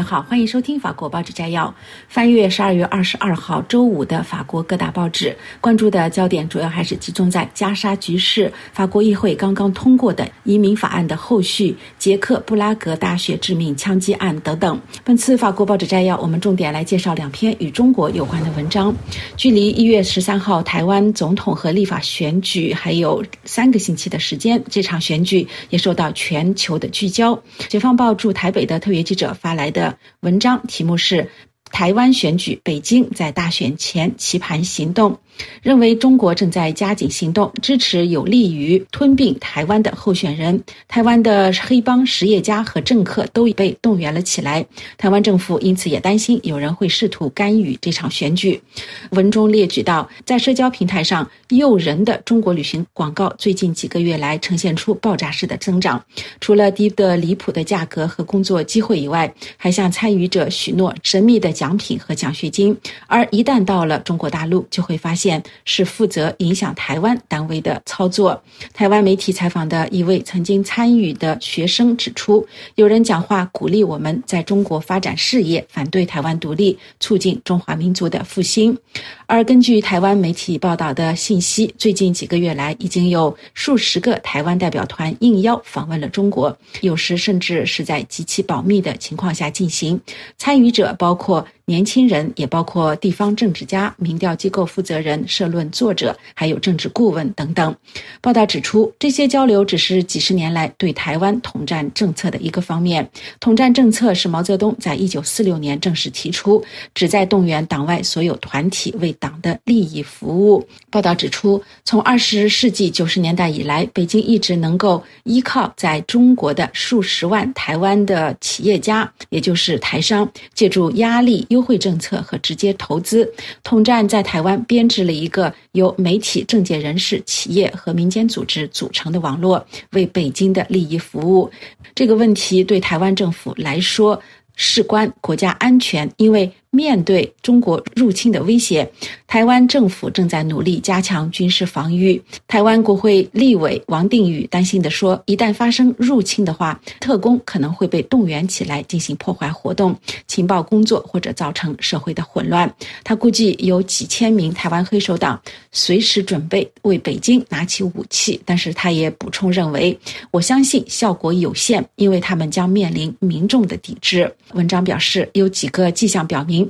友好，欢迎收听法国报纸摘要。翻阅十二月二十二号周五的法国各大报纸，关注的焦点主要还是集中在加沙局势、法国议会刚刚通过的移民法案的后续、捷克布拉格大学致命枪击案等等。本次法国报纸摘要，我们重点来介绍两篇与中国有关的文章。距离一月十三号台湾总统和立法选举还有三个星期的时间，这场选举也受到全球的聚焦。解放报驻台北的特约记者发来的文章，题目是。台湾选举，北京在大选前棋盘行动，认为中国正在加紧行动，支持有利于吞并台湾的候选人。台湾的黑帮实业家和政客都已被动员了起来。台湾政府因此也担心有人会试图干预这场选举。文中列举到，在社交平台上诱人的中国旅行广告，最近几个月来呈现出爆炸式的增长。除了低得离谱的价格和工作机会以外，还向参与者许诺神秘的。奖品和奖学金，而一旦到了中国大陆，就会发现是负责影响台湾单位的操作。台湾媒体采访的一位曾经参与的学生指出，有人讲话鼓励我们在中国发展事业，反对台湾独立，促进中华民族的复兴。而根据台湾媒体报道的信息，最近几个月来，已经有数十个台湾代表团应邀访问了中国，有时甚至是在极其保密的情况下进行。参与者包括。年轻人也包括地方政治家、民调机构负责人、社论作者，还有政治顾问等等。报道指出，这些交流只是几十年来对台湾统战政策的一个方面。统战政策是毛泽东在一九四六年正式提出，旨在动员党外所有团体为党的利益服务。报道指出，从二十世纪九十年代以来，北京一直能够依靠在中国的数十万台湾的企业家，也就是台商，借助压力优。惠政策和直接投资，统战在台湾编制了一个由媒体、政界人士、企业和民间组织组成的网络，为北京的利益服务。这个问题对台湾政府来说事关国家安全，因为。面对中国入侵的威胁，台湾政府正在努力加强军事防御。台湾国会立委王定宇担心地说：“一旦发生入侵的话，特工可能会被动员起来进行破坏活动、情报工作，或者造成社会的混乱。”他估计有几千名台湾黑手党随时准备为北京拿起武器，但是他也补充认为：“我相信效果有限，因为他们将面临民众的抵制。”文章表示，有几个迹象表明。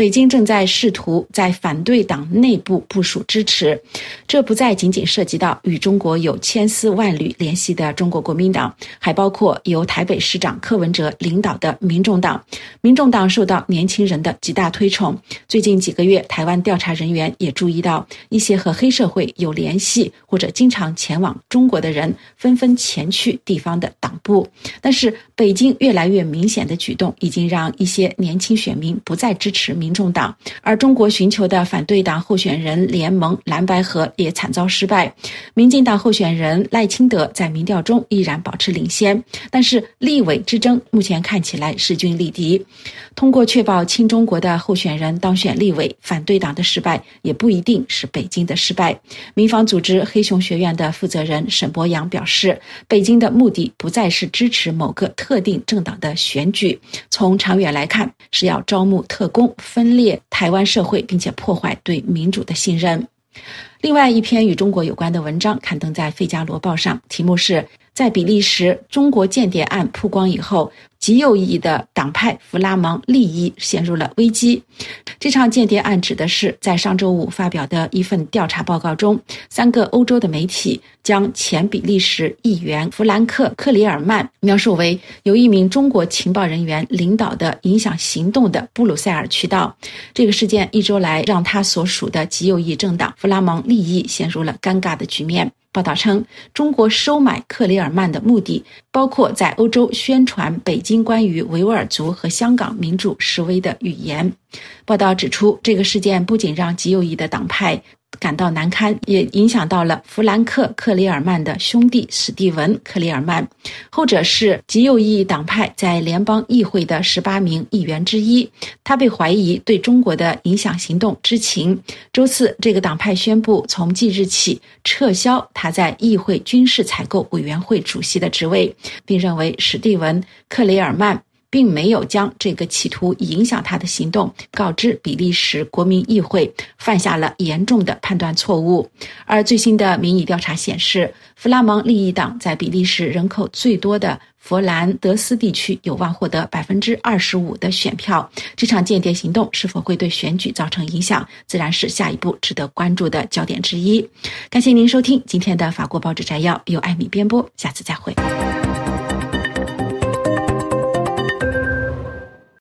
北京正在试图在反对党内部部署支持，这不再仅仅涉及到与中国有千丝万缕联系的中国国民党，还包括由台北市长柯文哲领导的民众党。民众党受到年轻人的极大推崇。最近几个月，台湾调查人员也注意到一些和黑社会有联系或者经常前往中国的人纷纷前去地方的党部。但是，北京越来越明显的举动已经让一些年轻选民不再支持。民民众党，而中国寻求的反对党候选人联盟蓝白合也惨遭失败。民进党候选人赖清德在民调中依然保持领先，但是立委之争目前看起来势均力敌。通过确保亲中国的候选人当选立委，反对党的失败也不一定是北京的失败。民防组织黑熊学院的负责人沈博阳表示，北京的目的不再是支持某个特定政党的选举，从长远来看是要招募特工。分裂台湾社会，并且破坏对民主的信任。另外一篇与中国有关的文章刊登在《费加罗报》上，题目是在比利时中国间谍案曝光以后。极右翼的党派弗拉芒利益陷入了危机。这场间谍案指的是在上周五发表的一份调查报告中，三个欧洲的媒体将前比利时议员弗兰克·克里尔曼描述为由一名中国情报人员领导的影响行动的布鲁塞尔渠道。这个事件一周来让他所属的极右翼政党弗拉芒利益陷入了尴尬的局面。报道称，中国收买克里尔曼的目的包括在欧洲宣传北京关于维吾尔族和香港民主示威的语言。报道指出，这个事件不仅让极右翼的党派。感到难堪，也影响到了弗兰克·克里尔曼的兄弟史蒂文·克里尔曼，后者是极右翼党派在联邦议会的十八名议员之一。他被怀疑对中国的影响行动知情。周四，这个党派宣布从即日起撤销他在议会军事采购委员会主席的职位，并认为史蒂文·克里尔曼。并没有将这个企图影响他的行动告知比利时国民议会，犯下了严重的判断错误。而最新的民意调查显示，弗拉芒利益党在比利时人口最多的佛兰德斯地区有望获得百分之二十五的选票。这场间谍行动是否会对选举造成影响，自然是下一步值得关注的焦点之一。感谢您收听今天的法国报纸摘要，由艾米编播，下次再会。